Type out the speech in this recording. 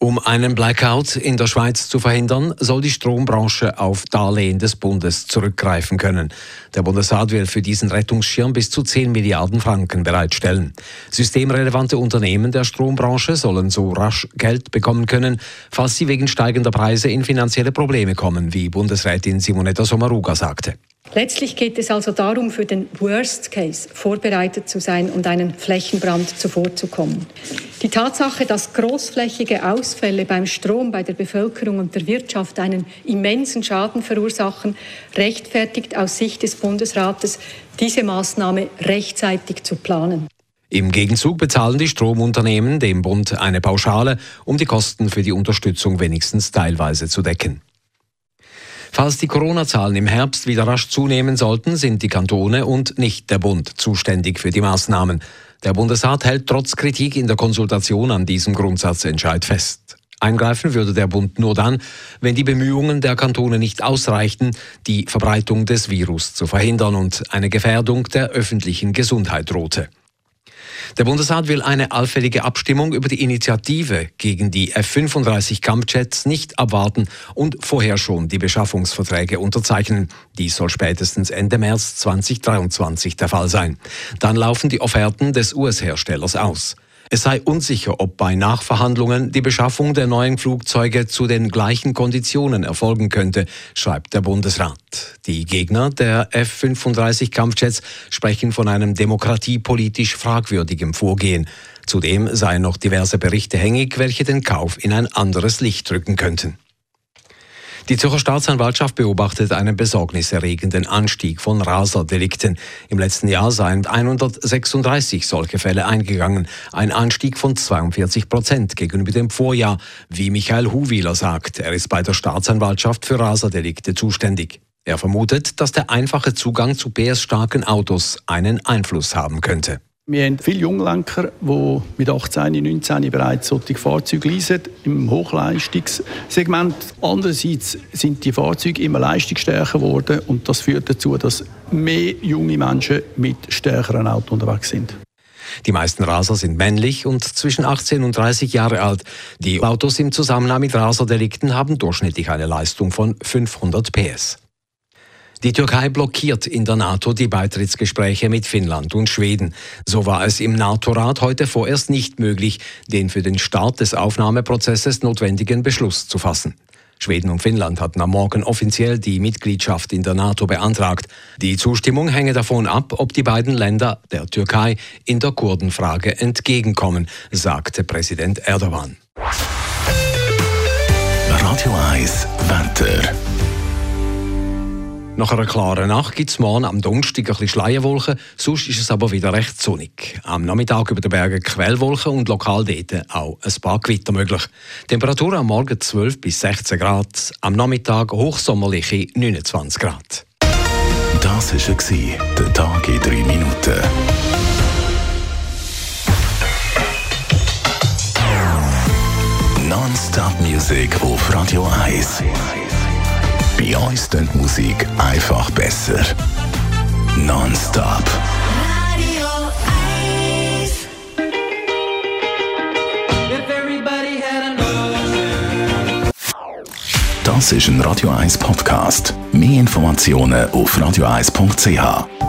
Um einen Blackout in der Schweiz zu verhindern, soll die Strombranche auf Darlehen des Bundes zurückgreifen können. Der Bundesrat will für diesen Rettungsschirm bis zu 10 Milliarden Franken bereitstellen. Systemrelevante Unternehmen der Strombranche sollen so rasch Geld bekommen können, falls sie wegen steigender Preise in finanzielle Probleme kommen, wie Bundesrätin Simonetta Sommaruga sagte. Letztlich geht es also darum, für den Worst Case vorbereitet zu sein und einen Flächenbrand zuvorzukommen. Die Tatsache, dass großflächige Ausfälle beim Strom bei der Bevölkerung und der Wirtschaft einen immensen Schaden verursachen, rechtfertigt aus Sicht des Bundesrates, diese Maßnahme rechtzeitig zu planen. Im Gegenzug bezahlen die Stromunternehmen dem Bund eine Pauschale, um die Kosten für die Unterstützung wenigstens teilweise zu decken. Falls die Corona-Zahlen im Herbst wieder rasch zunehmen sollten, sind die Kantone und nicht der Bund zuständig für die Maßnahmen. Der Bundesrat hält trotz Kritik in der Konsultation an diesem Grundsatzentscheid fest. Eingreifen würde der Bund nur dann, wenn die Bemühungen der Kantone nicht ausreichten, die Verbreitung des Virus zu verhindern und eine Gefährdung der öffentlichen Gesundheit drohte. Der Bundesrat will eine allfällige Abstimmung über die Initiative gegen die F-35 Kampfjets nicht abwarten und vorher schon die Beschaffungsverträge unterzeichnen. Dies soll spätestens Ende März 2023 der Fall sein. Dann laufen die Offerten des US-Herstellers aus. Es sei unsicher, ob bei Nachverhandlungen die Beschaffung der neuen Flugzeuge zu den gleichen Konditionen erfolgen könnte, schreibt der Bundesrat. Die Gegner der F-35 Kampfjets sprechen von einem demokratiepolitisch fragwürdigen Vorgehen. Zudem seien noch diverse Berichte hängig, welche den Kauf in ein anderes Licht drücken könnten. Die Zürcher Staatsanwaltschaft beobachtet einen besorgniserregenden Anstieg von Raserdelikten. Im letzten Jahr seien 136 solche Fälle eingegangen, ein Anstieg von 42 Prozent gegenüber dem Vorjahr, wie Michael Huwiler sagt. Er ist bei der Staatsanwaltschaft für Raserdelikte zuständig. Er vermutet, dass der einfache Zugang zu PS-starken Autos einen Einfluss haben könnte. Wir haben viele Junglenker, die mit 18, 19 bereits solche Fahrzeuge leisen, im Hochleistungssegment. Andererseits sind die Fahrzeuge immer leistungsstärker geworden und das führt dazu, dass mehr junge Menschen mit stärkeren Autos unterwegs sind. Die meisten Raser sind männlich und zwischen 18 und 30 Jahre alt. Die Autos im Zusammenhang mit Raserdelikten haben durchschnittlich eine Leistung von 500 PS. Die Türkei blockiert in der NATO die Beitrittsgespräche mit Finnland und Schweden. So war es im NATO-Rat heute vorerst nicht möglich, den für den Start des Aufnahmeprozesses notwendigen Beschluss zu fassen. Schweden und Finnland hatten am Morgen offiziell die Mitgliedschaft in der NATO beantragt. Die Zustimmung hänge davon ab, ob die beiden Länder der Türkei in der Kurdenfrage entgegenkommen, sagte Präsident Erdogan. Radio 1 Wetter. Nach einer klaren Nacht gibt es morgen am Donnerstag ein Schleierwolken, sonst ist es aber wieder recht sonnig. Am Nachmittag über den Bergen Quellwolken und lokal dort auch ein paar Gewitter möglich. Temperatur am Morgen 12 bis 16 Grad, am Nachmittag hochsommerliche 29 Grad. Das war der Tag in drei Minuten. Non-Stop-Musik auf Radio 1. Bei uns klingt Musik einfach besser. Non-stop. Radio 1. Das ist ein Radio 1 Podcast. Mehr Informationen auf radio1.ch.